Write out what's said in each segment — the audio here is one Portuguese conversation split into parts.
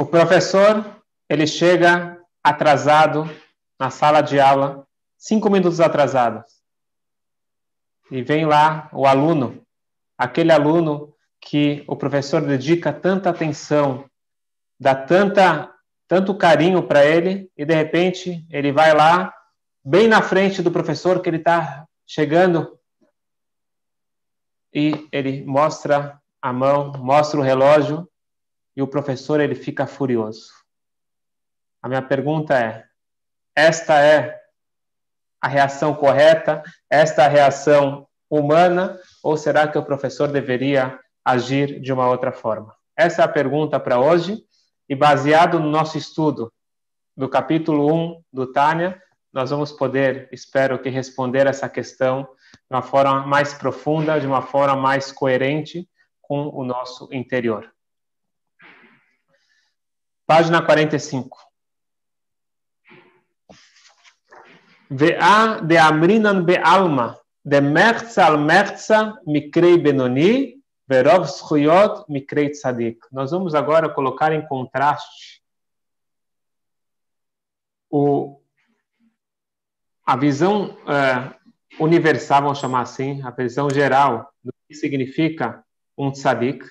O professor, ele chega atrasado na sala de aula, cinco minutos atrasado. E vem lá o aluno, aquele aluno que o professor dedica tanta atenção, dá tanta, tanto carinho para ele, e de repente ele vai lá, bem na frente do professor que ele está chegando, e ele mostra a mão, mostra o relógio, e o professor ele fica furioso. A minha pergunta é: esta é a reação correta? Esta é a reação humana? Ou será que o professor deveria agir de uma outra forma? Essa é a pergunta para hoje, e baseado no nosso estudo do capítulo 1 do Tânia, nós vamos poder, espero que, responder essa questão de uma forma mais profunda, de uma forma mais coerente com o nosso interior. Página 45. Ve'a de amrinan be'alma, de merza al merza mikrei benoni, verov schuyot mikrei tzadik. Nós vamos agora colocar em contraste o, a visão uh, universal, vamos chamar assim, a visão geral do que significa um tzadik,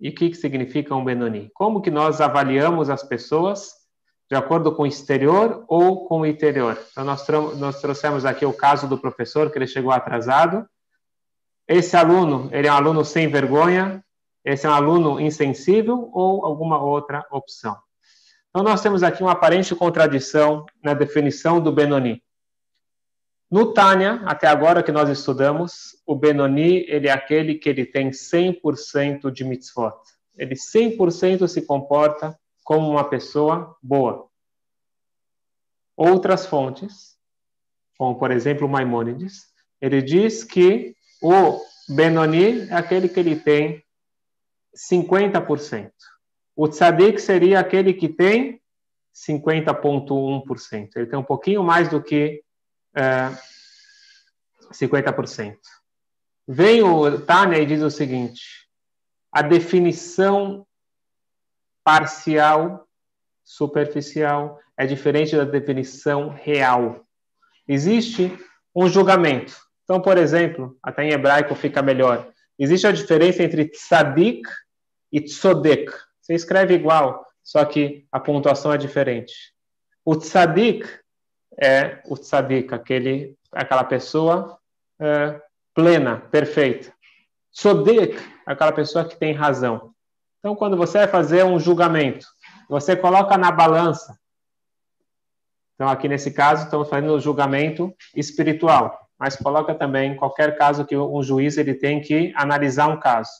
e o que, que significa um Benoni? Como que nós avaliamos as pessoas de acordo com o exterior ou com o interior? Então, nós, nós trouxemos aqui o caso do professor, que ele chegou atrasado. Esse aluno, ele é um aluno sem vergonha? Esse é um aluno insensível ou alguma outra opção? Então, nós temos aqui uma aparente contradição na definição do Benoni. No Tânia, até agora que nós estudamos, o Benoni, ele é aquele que ele tem 100% de mitzvot. Ele 100% se comporta como uma pessoa boa. Outras fontes, como por exemplo Maimônides, ele diz que o Benoni é aquele que ele tem 50%. O Tzadik seria aquele que tem 50,1%. Ele tem um pouquinho mais do que é, 50%. Vem o Tânia e diz o seguinte: a definição parcial, superficial, é diferente da definição real. Existe um julgamento. Então, por exemplo, até em hebraico fica melhor. Existe a diferença entre tzadik e tzodek. Você escreve igual, só que a pontuação é diferente. O tzadik é o tzadik, aquele, aquela pessoa é, plena, perfeita. Sodek, aquela pessoa que tem razão. Então, quando você vai fazer um julgamento, você coloca na balança. Então, aqui nesse caso, estamos fazendo o julgamento espiritual, mas coloca também qualquer caso que um juiz ele tem que analisar um caso.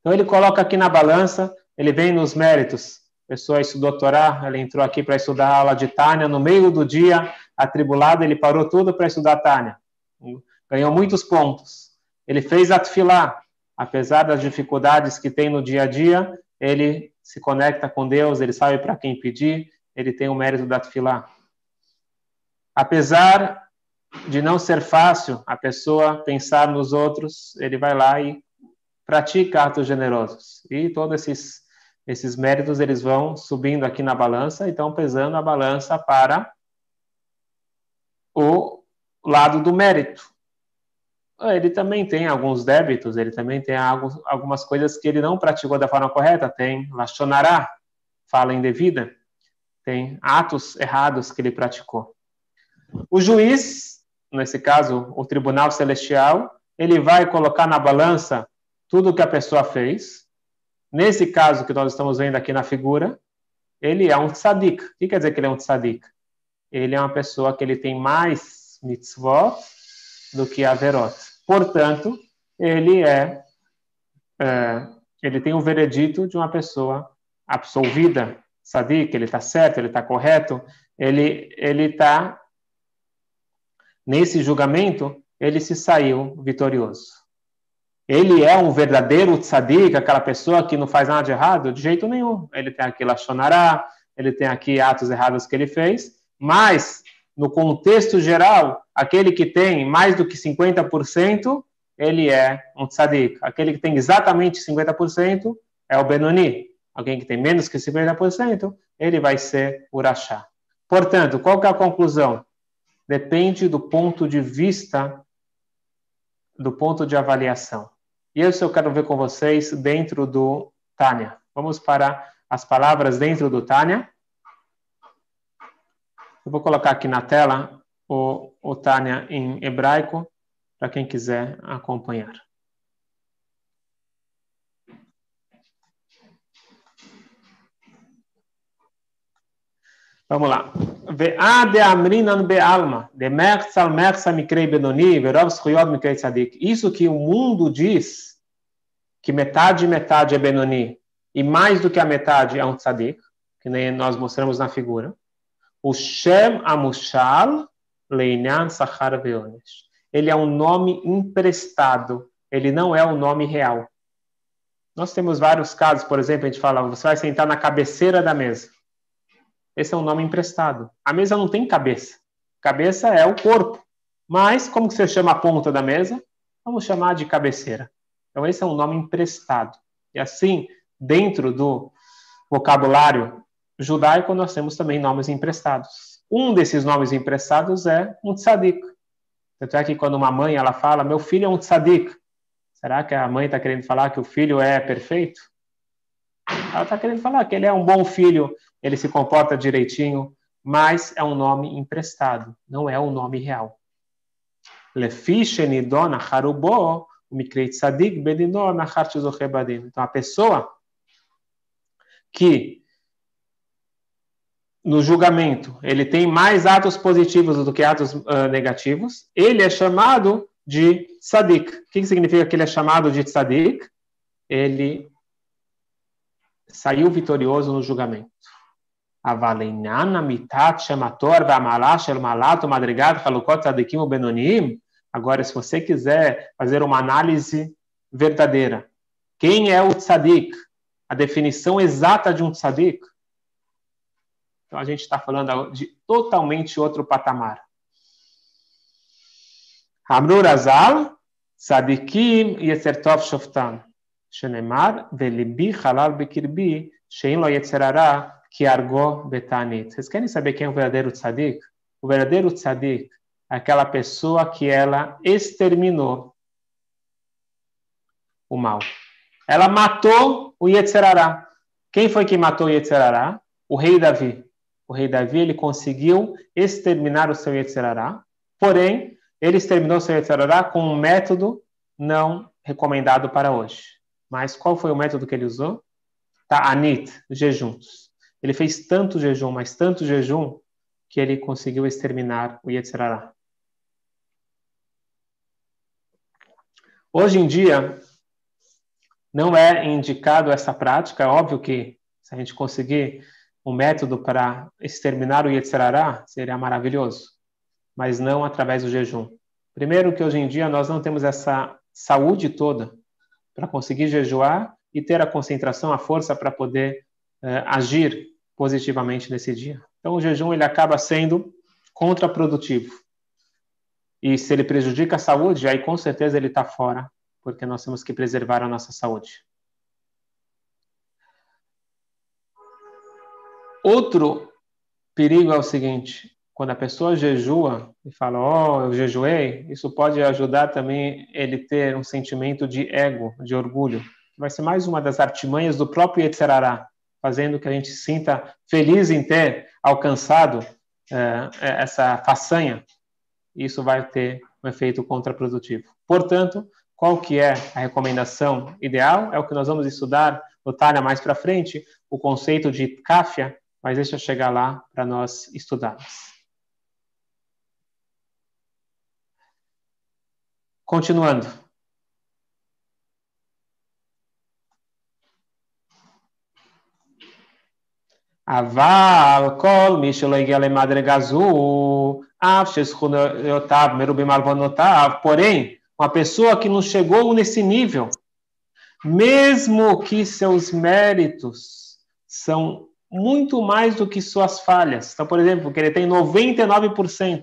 Então, ele coloca aqui na balança, ele vem nos méritos pessoa estudou Torá, ela entrou aqui para estudar a aula de Tânia, no meio do dia, atribulado, ele parou tudo para estudar Tânia. Ganhou muitos pontos. Ele fez atfilá, apesar das dificuldades que tem no dia a dia, ele se conecta com Deus, ele sabe para quem pedir, ele tem o mérito da atfilá. Apesar de não ser fácil a pessoa pensar nos outros, ele vai lá e pratica atos generosos. E todos esses esses méritos eles vão subindo aqui na balança e estão pesando a balança para o lado do mérito. Ele também tem alguns débitos, ele também tem algumas coisas que ele não praticou da forma correta. Tem lachonará, fala indevida, tem atos errados que ele praticou. O juiz, nesse caso, o tribunal celestial, ele vai colocar na balança tudo o que a pessoa fez, Nesse caso que nós estamos vendo aqui na figura, ele é um tzadik. O que quer dizer que ele é um tzadik? Ele é uma pessoa que ele tem mais mitzvot do que averot. Portanto, ele é, é ele tem um veredito de uma pessoa absolvida, tzadik, ele está certo, ele está correto, ele ele está nesse julgamento, ele se saiu vitorioso. Ele é um verdadeiro tzadik, aquela pessoa que não faz nada de errado? De jeito nenhum. Ele tem aqui lachonará, ele tem aqui atos errados que ele fez, mas, no contexto geral, aquele que tem mais do que 50%, ele é um tzadik. Aquele que tem exatamente 50% é o Benoni. alguém que tem menos que 50%, ele vai ser urachá. Portanto, qual que é a conclusão? Depende do ponto de vista, do ponto de avaliação. E isso eu quero ver com vocês dentro do Tânia. Vamos para as palavras dentro do Tânia. Eu vou colocar aqui na tela o, o Tânia em hebraico, para quem quiser acompanhar. Vamos lá. Isso que o mundo diz, que metade metade é Benoni, e mais do que a metade é um tzadik, que nem nós mostramos na figura. O Shem Amushal Leinyan Sachar Veonesh. Ele é um nome emprestado, ele não é um nome real. Nós temos vários casos, por exemplo, a gente fala, você vai sentar na cabeceira da mesa. Esse é um nome emprestado. A mesa não tem cabeça. Cabeça é o corpo. Mas, como que você chama a ponta da mesa? Vamos chamar de cabeceira. Então, esse é um nome emprestado. E assim, dentro do vocabulário judaico, nós temos também nomes emprestados. Um desses nomes emprestados é um tzadik. Tanto é que quando uma mãe ela fala, meu filho é um tzadik, será que a mãe está querendo falar que o filho é perfeito? Ela está querendo falar que ele é um bom filho, ele se comporta direitinho, mas é um nome emprestado, não é um nome real. Então, a pessoa que no julgamento ele tem mais atos positivos do que atos uh, negativos, ele é chamado de tzadik. O que significa que ele é chamado de tzadik? Ele saiu vitorioso no julgamento. mitat shemator malato madrigat halukot tzadikim benonim. Agora, se você quiser fazer uma análise verdadeira, quem é o tzadik? A definição exata de um tzadik? Então, a gente está falando de totalmente outro patamar. Amrur Azal, tzadikim yetzertov shoftan. Shenemar, velibi halal bekirbi, shein lo yetzerara, que argo betanit. Vocês querem saber quem é o verdadeiro tzadik? O verdadeiro tzadik é aquela pessoa que ela exterminou o mal. Ela matou o Yetzerará. Quem foi que matou o Yetzerará? O rei Davi. O rei Davi ele conseguiu exterminar o seu Yetzerará, porém, ele exterminou o seu Yetzerará com um método não recomendado para hoje. Mas qual foi o método que ele usou? Ta'anit, jejuns. Ele fez tanto jejum, mas tanto jejum, que ele conseguiu exterminar o Yetzirará. Hoje em dia, não é indicado essa prática. É óbvio que se a gente conseguir um método para exterminar o Yetzirará, seria maravilhoso. Mas não através do jejum. Primeiro que hoje em dia nós não temos essa saúde toda para conseguir jejuar e ter a concentração, a força para poder uh, agir positivamente nesse dia. Então, o jejum ele acaba sendo contraprodutivo. E se ele prejudica a saúde, aí com certeza ele está fora, porque nós temos que preservar a nossa saúde. Outro perigo é o seguinte: quando a pessoa jejua e fala, ó, oh, eu jejuei, isso pode ajudar também ele ter um sentimento de ego, de orgulho. Vai ser mais uma das artimanhas do próprio Yetzerará, fazendo que a gente sinta feliz em ter alcançado é, essa façanha. Isso vai ter um efeito contraprodutivo. Portanto, qual que é a recomendação ideal? É o que nós vamos estudar no Talha mais para frente, o conceito de kafia, mas deixa eu chegar lá para nós estudarmos. Continuando. Aval, kol, mishulegele madregazu, avsheshunotav, merubim alvonotav. Porém, uma pessoa que não chegou nesse nível, mesmo que seus méritos são muito mais do que suas falhas. Então, por exemplo, que ele tem 99%.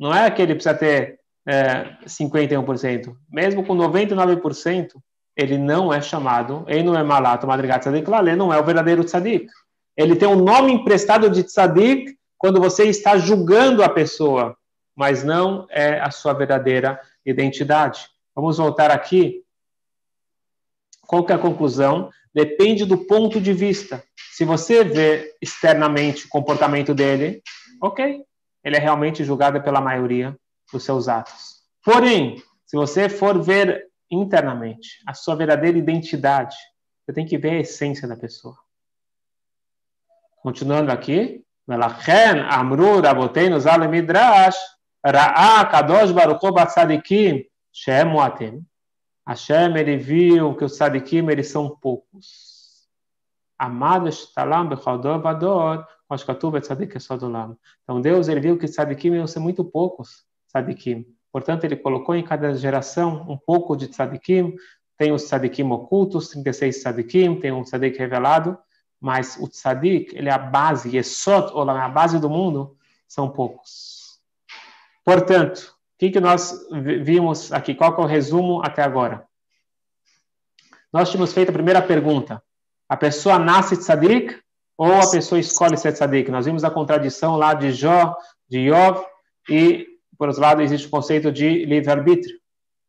Não é que ele precisa ter é, 51%. Mesmo com 99%, ele não é chamado, ele não é malato, madrigat tzadik ele não é o verdadeiro tzadik. Ele tem um nome emprestado de tzadik quando você está julgando a pessoa, mas não é a sua verdadeira identidade. Vamos voltar aqui. Qual que é a conclusão? Depende do ponto de vista. Se você vê externamente o comportamento dele, ok, ele é realmente julgado pela maioria dos seus atos. Porém, se você for ver internamente a sua verdadeira identidade, você tem que ver a essência da pessoa. Continuando aqui, Melachem Amru Raboteinu Zalem Ra'a Kadosh Baruch Hu Batzadikim Hashem, ele viu que os tzadikim, eles são poucos. Amado estalam bechador vador, mashkatuv tzadik esodulam. Então Deus, ele viu que os tzadikim iam ser muito poucos tzadikim. Portanto, ele colocou em cada geração um pouco de tzadikim. Tem os tzadikim ocultos, 36 tzadikim, tem um tzadik revelado, mas o tzadik, ele é a base, Yesod, ou a base do mundo, são poucos. Portanto, o que, que nós vimos aqui? Qual é o resumo até agora? Nós tínhamos feito a primeira pergunta. A pessoa nasce tzadik ou a pessoa escolhe ser tzadik? Nós vimos a contradição lá de Jó, de Yov, e, por outro lado, existe o conceito de livre-arbítrio.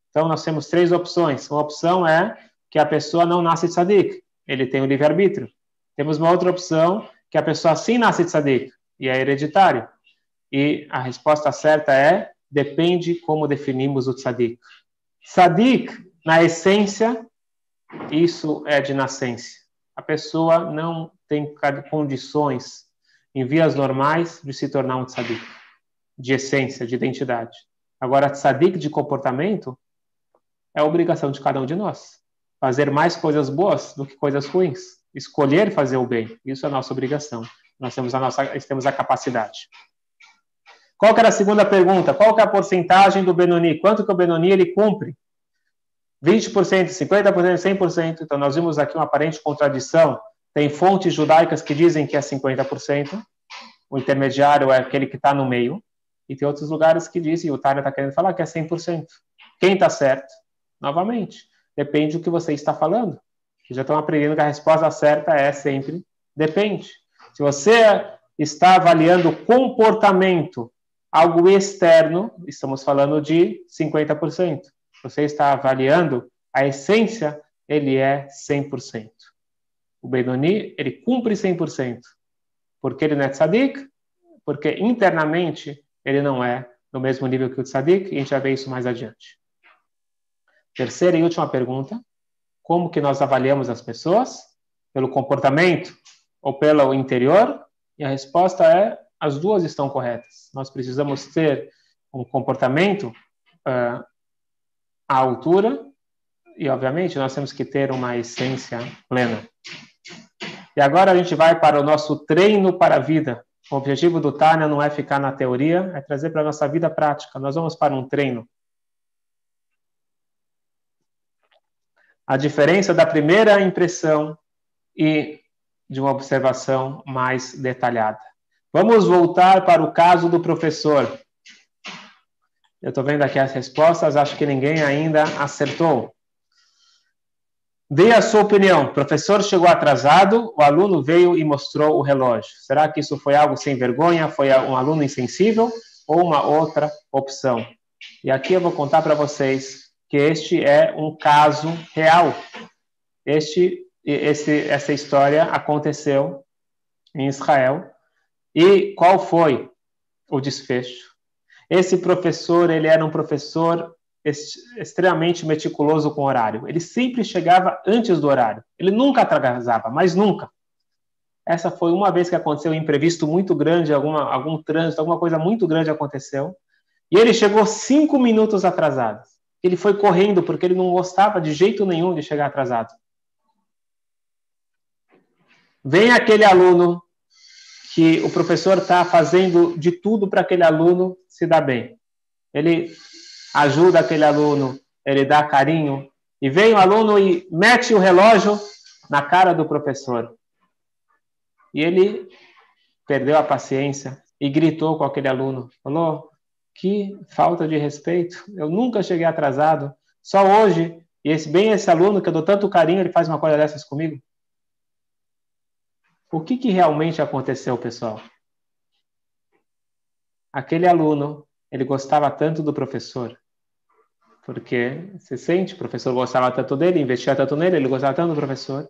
Então, nós temos três opções. Uma opção é que a pessoa não nasce tzadik, ele tem o livre-arbítrio. Temos uma outra opção, que a pessoa sim nasce tzadik, e é hereditário. E a resposta certa é depende como definimos o tzadik. Tzadik, na essência, isso é de nascença. A pessoa não tem condições, em vias normais, de se tornar um tzadik, de essência, de identidade. Agora, tzadik de comportamento é obrigação de cada um de nós. Fazer mais coisas boas do que coisas ruins. Escolher fazer o bem. Isso é nossa obrigação. Nós temos a, nossa, temos a capacidade. Qual que era a segunda pergunta? Qual que é a porcentagem do Benoni? Quanto que o Benoni ele cumpre? 20%, 50%, 100%. Então, nós vimos aqui uma aparente contradição. Tem fontes judaicas que dizem que é 50%. O intermediário é aquele que está no meio. E tem outros lugares que dizem, o Tânia está querendo falar, que é 100%. Quem está certo? Novamente, depende do que você está falando. Já estão aprendendo que a resposta certa é sempre depende. Se você está avaliando o comportamento algo externo, estamos falando de 50%. Você está avaliando a essência, ele é 100%. O Benoni, ele cumpre 100%. Porque ele não é tzadik, porque internamente ele não é no mesmo nível que o tzadik, e a gente vai ver isso mais adiante. Terceira e última pergunta. Como que nós avaliamos as pessoas? Pelo comportamento ou pelo interior? E a resposta é as duas estão corretas. Nós precisamos ter um comportamento uh, à altura e, obviamente, nós temos que ter uma essência plena. E agora a gente vai para o nosso treino para a vida. O objetivo do Tânia não é ficar na teoria, é trazer para a nossa vida prática. Nós vamos para um treino. A diferença da primeira impressão e de uma observação mais detalhada. Vamos voltar para o caso do professor. Eu estou vendo aqui as respostas, acho que ninguém ainda acertou. Dê a sua opinião. O professor chegou atrasado, o aluno veio e mostrou o relógio. Será que isso foi algo sem vergonha? Foi um aluno insensível? Ou uma outra opção? E aqui eu vou contar para vocês que este é um caso real. Este, esse, essa história aconteceu em Israel e qual foi o desfecho? Esse professor, ele era um professor extremamente meticuloso com o horário. Ele sempre chegava antes do horário. Ele nunca atrasava, mas nunca. Essa foi uma vez que aconteceu um imprevisto muito grande, alguma, algum trânsito, alguma coisa muito grande aconteceu. E ele chegou cinco minutos atrasado. Ele foi correndo porque ele não gostava de jeito nenhum de chegar atrasado. Vem aquele aluno que o professor está fazendo de tudo para aquele aluno se dar bem. Ele ajuda aquele aluno, ele dá carinho, e vem o aluno e mete o relógio na cara do professor. E ele perdeu a paciência e gritou com aquele aluno. Falou: Que falta de respeito. Eu nunca cheguei atrasado. Só hoje. E esse, bem esse aluno que eu dou tanto carinho, ele faz uma coisa dessas comigo? O que, que realmente aconteceu, pessoal? Aquele aluno, ele gostava tanto do professor, porque se sente, o professor gostava tanto dele, investia tanto nele, ele gostava tanto do professor.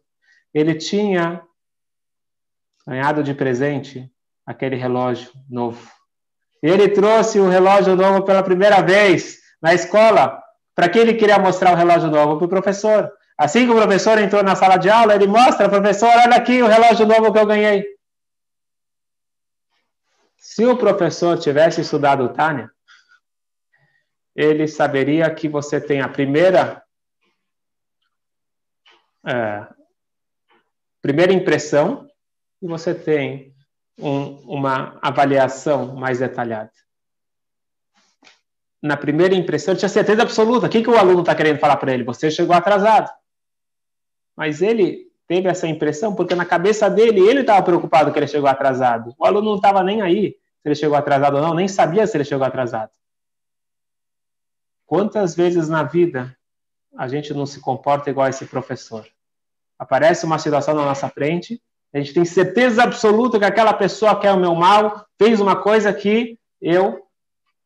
Ele tinha ganhado de presente aquele relógio novo. Ele trouxe o relógio novo pela primeira vez na escola. Para quem ele queria mostrar o relógio novo? Para o professor. Assim que o professor entrou na sala de aula, ele mostra, professor, olha aqui o relógio novo que eu ganhei. Se o professor tivesse estudado Tânia, ele saberia que você tem a primeira é, primeira impressão e você tem um, uma avaliação mais detalhada. Na primeira impressão, eu tinha certeza absoluta. O que, que o aluno está querendo falar para ele? Você chegou atrasado. Mas ele teve essa impressão porque na cabeça dele ele estava preocupado que ele chegou atrasado. O aluno não estava nem aí se ele chegou atrasado ou não, nem sabia se ele chegou atrasado. Quantas vezes na vida a gente não se comporta igual esse professor? Aparece uma situação na nossa frente, a gente tem certeza absoluta que aquela pessoa quer o meu mal, fez uma coisa que eu,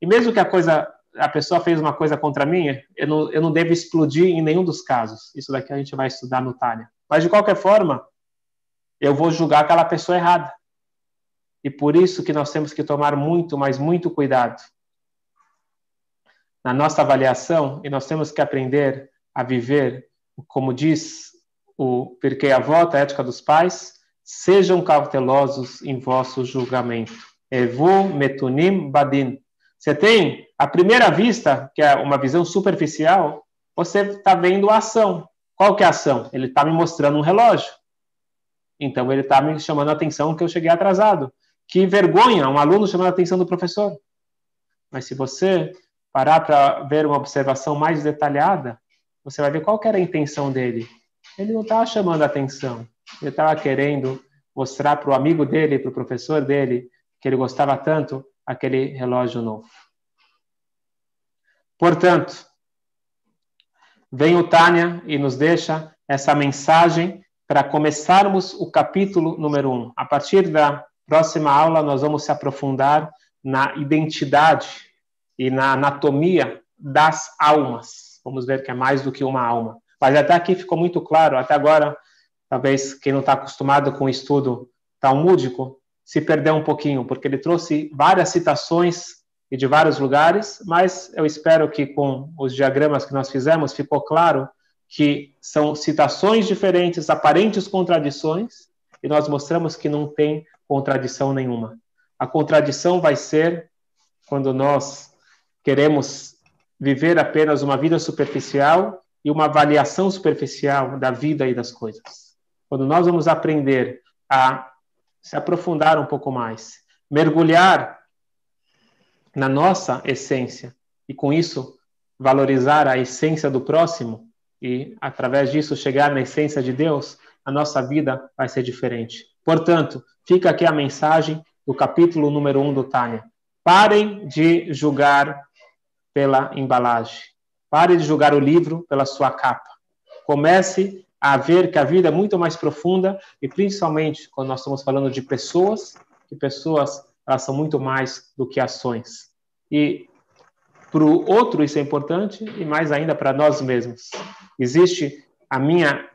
e mesmo que a coisa a pessoa fez uma coisa contra mim, eu não, eu não devo explodir em nenhum dos casos. Isso daqui a gente vai estudar no Tânia. Mas, de qualquer forma, eu vou julgar aquela pessoa errada. E por isso que nós temos que tomar muito, mas muito cuidado na nossa avaliação e nós temos que aprender a viver, como diz o Pirkei Avot, a ética dos pais, sejam cautelosos em vosso julgamento. Evu metunim badin. Você tem a primeira vista, que é uma visão superficial, você está vendo a ação. Qual que é a ação? Ele está me mostrando um relógio. Então ele está me chamando a atenção que eu cheguei atrasado. Que vergonha, um aluno chamando a atenção do professor. Mas se você parar para ver uma observação mais detalhada, você vai ver qual era a intenção dele. Ele não estava chamando a atenção. Ele estava querendo mostrar para o amigo dele, para o professor dele, que ele gostava tanto aquele relógio novo. Portanto, vem o Tânia e nos deixa essa mensagem para começarmos o capítulo número um. A partir da próxima aula, nós vamos se aprofundar na identidade e na anatomia das almas. Vamos ver que é mais do que uma alma. Mas até aqui ficou muito claro, até agora, talvez quem não está acostumado com o estudo talmúdico se perdeu um pouquinho, porque ele trouxe várias citações e de vários lugares, mas eu espero que com os diagramas que nós fizemos ficou claro que são citações diferentes, aparentes contradições, e nós mostramos que não tem contradição nenhuma. A contradição vai ser quando nós queremos viver apenas uma vida superficial e uma avaliação superficial da vida e das coisas. Quando nós vamos aprender a se aprofundar um pouco mais, mergulhar na nossa essência e com isso valorizar a essência do próximo e através disso chegar na essência de Deus, a nossa vida vai ser diferente. Portanto, fica aqui a mensagem do capítulo número 1 um do Tânia. Parem de julgar pela embalagem. Parem de julgar o livro pela sua capa. Comece a ver que a vida é muito mais profunda e principalmente quando nós estamos falando de pessoas, que pessoas elas são muito mais do que ações. E para o outro isso é importante e mais ainda para nós mesmos. Existe a minha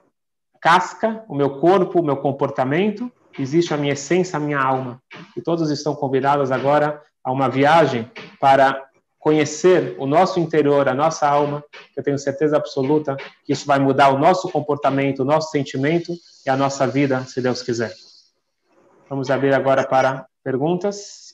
casca, o meu corpo, o meu comportamento, existe a minha essência, a minha alma. E todos estão convidados agora a uma viagem para conhecer o nosso interior, a nossa alma, eu tenho certeza absoluta que isso vai mudar o nosso comportamento, o nosso sentimento e a nossa vida, se Deus quiser. Vamos abrir agora para perguntas.